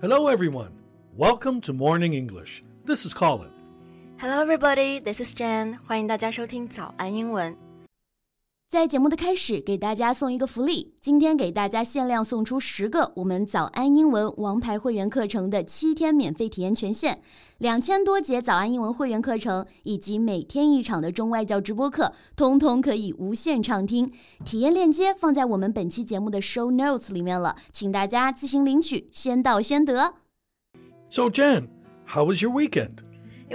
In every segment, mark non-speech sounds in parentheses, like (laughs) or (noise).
Hello, everyone. Welcome to Morning English. This is Colin. Hello, everybody. This is Jen. 欢迎大家收听早安英文。 在节目的开始，给大家送一个福利。今天给大家限量送出十个我们早安英文王牌会员课程的七天免费体验权限，两千多节早安英文会员课程以及每天一场的中外教直播课，通通可以无限畅听。体验链接放在我们本期节目的 show notes 里面了，请大家自行领取，先到先得。So, Jen, how was your weekend?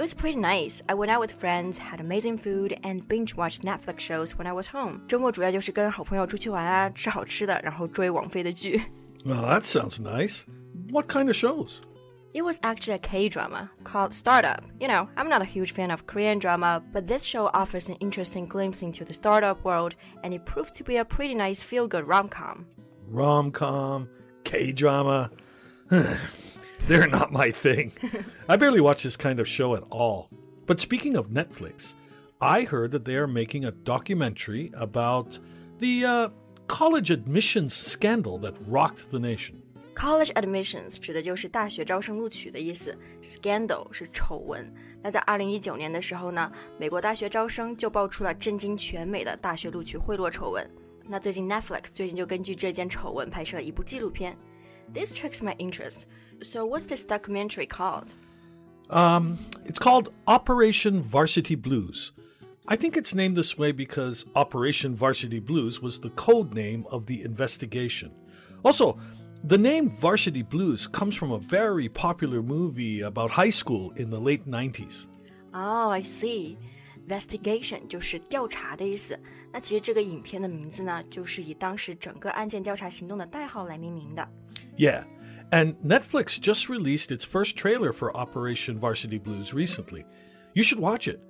It was pretty nice. I went out with friends, had amazing food, and binge watched Netflix shows when I was home. 周末主要就是跟好朋友出去玩啊，吃好吃的，然后追网飞的剧。 Well, (laughs) that sounds nice. What kind of shows? It was actually a K drama called Startup. You know, I'm not a huge fan of Korean drama, but this show offers an interesting glimpse into the startup world, and it proved to be a pretty nice feel good rom com. Rom com, K drama. (sighs) They're not my thing. I barely watch this kind of show at all. But speaking of Netflix, I heard that they are making a documentary about the uh, college admissions scandal that rocked the nation. College admissions 指的就是大学招生录取的意思，scandal 是丑闻。那在二零一九年的时候呢，美国大学招生就爆出了震惊全美的大学录取贿赂丑闻。那最近 Netflix 最近就根据这件丑闻拍摄了一部纪录片。 This tricks my interest. So what's this documentary called? Um, it's called Operation Varsity Blues. I think it's named this way because Operation Varsity Blues was the code name of the investigation. Also, the name Varsity Blues comes from a very popular movie about high school in the late 90s. Oh, I see. Investigation 就是调查的意思。那其实这个影片的名字呢，就是以当时整个案件调查行动的代号来命名的。 Yeah, and Netflix just released its first trailer for Operation Varsity Blues recently. You should watch it.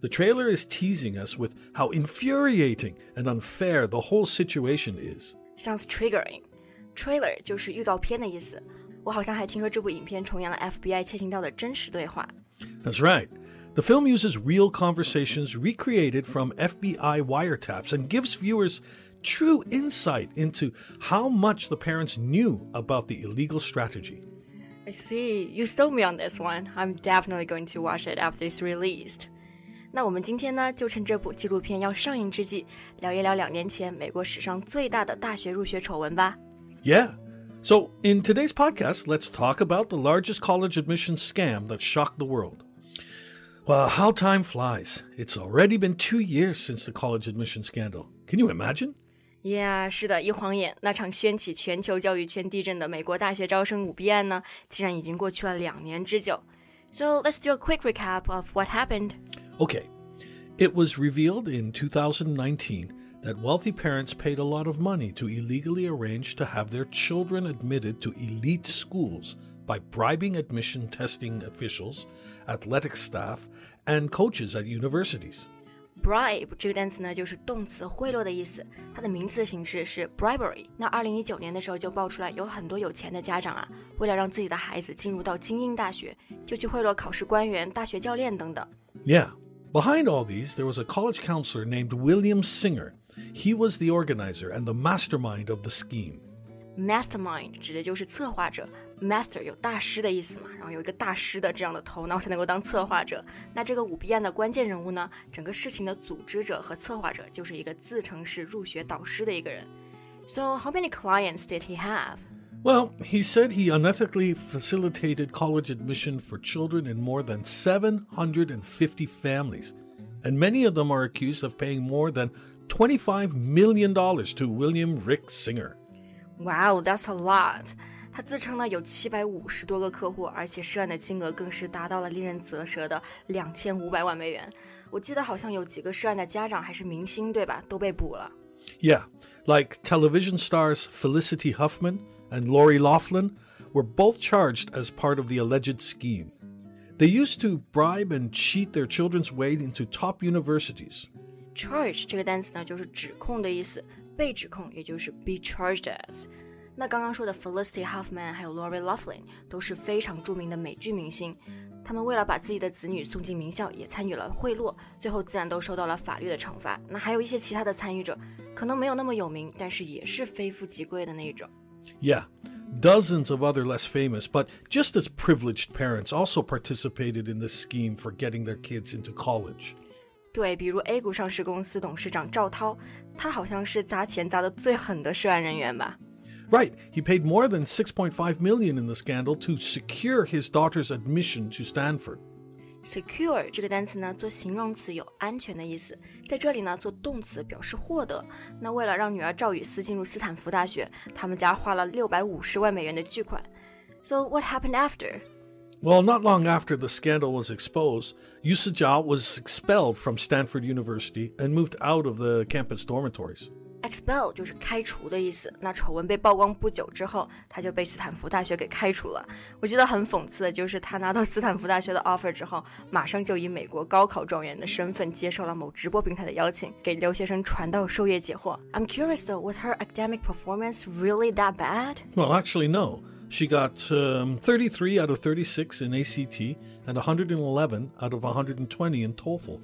The trailer is teasing us with how infuriating and unfair the whole situation is. Sounds triggering. Trailer 就是预告片的意思。我好像还听说这部影片重演了 FBI 窃听到的真实对话。 That's right. The film uses real conversations recreated from FBI wiretaps and gives viewers true insight into how much the parents knew about the illegal strategy. I see. You sold me on this one. I'm definitely going to watch it after it's released. 那我们今天呢，就趁这部纪录片要上映之际，聊一聊两年前美国史上最大的大学入学丑闻吧。 Yeah. So, in today's podcast, let's talk about the largest college admissions scam that shocked the world. Well, how time flies. It's already been two years since the college admission scandal. Can you imagine? Yeah，是的，一晃眼，那场掀起全球教育圈地震的美国大学招生舞弊案呢，竟然已经过去了两年之久。So let's do a quick recap of what happened. Okay. It was revealed in 2019 that wealthy parents paid a lot of money to illegally arrange to have their children admitted to elite schools by bribing admission testing officials, athletic staff, and coaches at universities. bribe 这个单词呢，就是动词贿赂的意思，它的名词形式是 bribery。那二零一九年的时候就爆出来，有很多有钱的家长啊，为了让自己的孩子进入到精英大学，就去贿赂考试官员、大学教练等等。 Yeah. Behind all these, there was a college counselor named William Singer. He was the organizer and the mastermind of the scheme. Mastermind 指的就是策划者，master 有大师的意思嘛，然后有一个大师的这样的头脑才能够当策划者。那这个舞弊案的关键人物呢，整个事情的组织者和策划者就是一个自称是入学导师的一个人。So how many clients did he have? Well, he said he unethically facilitated college admission for children in more than 750 families, and many of them are accused of paying more than $25 million to William Rick Singer. Wow, that's a lot！他自称呢有七百五十多个客户，而且涉案的金额更是达到了令人啧舌的两千五百万美元。我记得好像有几个涉案的家长还是明星，对吧？都被捕了。Yeah, like television stars Felicity Huffman and Lori Loughlin were both charged as part of the alleged scheme. They used to bribe and cheat their children's way into top universities. Charge 这个单词呢，就是指控的意思。被指控，也就是 be charged as。那刚刚说的 Felicity Huffman 还有 Lori Laughlin 都是非常着名的美剧明星，他们为了把自己的子女送进名校，也参与了贿赂，最后自然都受到了法律的惩罚。那还有一些其他的参与者，可能没有那么有名，但是也是非富即贵的那种。 Yeah, Dozens of other less famous, but just as privileged parents also participated in this scheme for getting their kids into college. 对，比如 A 股上市公司董事长赵涛，他好像是砸钱砸的最狠的涉案人员吧。Right, he paid more than 6.5 million in the scandal to secure his daughter's admission to Stanford. secure 这个单词呢，做形容词有安全的意思，在这里呢做动词表示获得。那为了让女儿赵雨思进入斯坦福大学，他们家花了六百五十万美元的巨款。So what happened after? Well, not long after the scandal was exposed, Yusi Zhao was expelled from Stanford University and moved out of the campus dormitories. Expel 就是开除的意思。那丑闻被曝光不久之后，他就被斯坦福大学给开除了。我觉得很讽刺的就是，他拿到斯坦福大学的 offer 之后，马上就以美国高考状元的身份接受了某直播平台的邀请，给留学生传道授业解惑。I'm curious though, was her academic performance really that bad? Well, actually, no. She got um, 33 out of 36 in ACT and 111 out of 120 in TOEFL.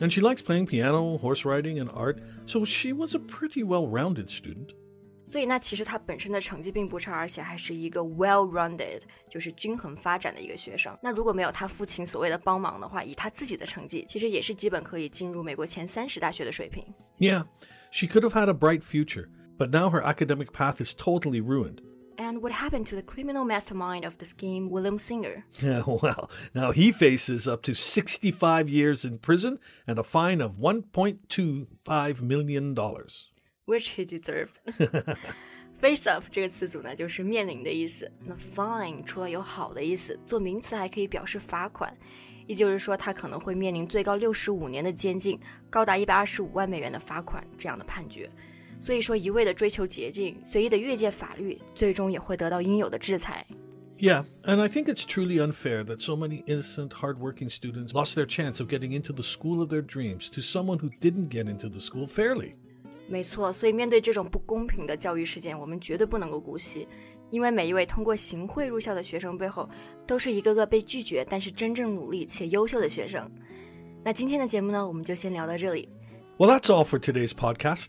And she likes playing piano, horse riding, and art, so she was a pretty well rounded student. 所以那其实他本身的成绩并不差，而且还是一个 well-rounded，就是均衡发展的一个学生。那如果没有他父亲所谓的帮忙的话，以他自己的成绩，其实也是基本可以进入美国前三十大学的水平。Yeah, she could have had a bright future, but now her academic path is totally ruined. And what happened to the criminal mastermind of the scheme, William Singer? Yeah, (laughs) well, now he faces up to 65 years in prison and a fine of $1.25 million. Which he deserved. (laughs) Face off 这个词组呢，就是面临的意思。那 fine 除了有好的意思，做名词还可以表示罚款，也就是说他可能会面临最高六十五年的监禁，高达一百二十五万美元的罚款这样的判决。 所以说，一味的追求捷径，随意的越界法律，最终也会得到应有的制裁。Yeah, and I think it's truly unfair that so many innocent, hardworking students lost their chance of getting into the school of their dreams to someone who didn't get into the school fairly. 没错，所以面对这种不公平的教育事件，我们绝对不能够姑息，因为每一位通过行贿入校的学生背后，都是一个个被拒绝但是真正努力且优秀的学生。那今天的节目呢，我们就先聊到这里。Well, that's all for today's podcast.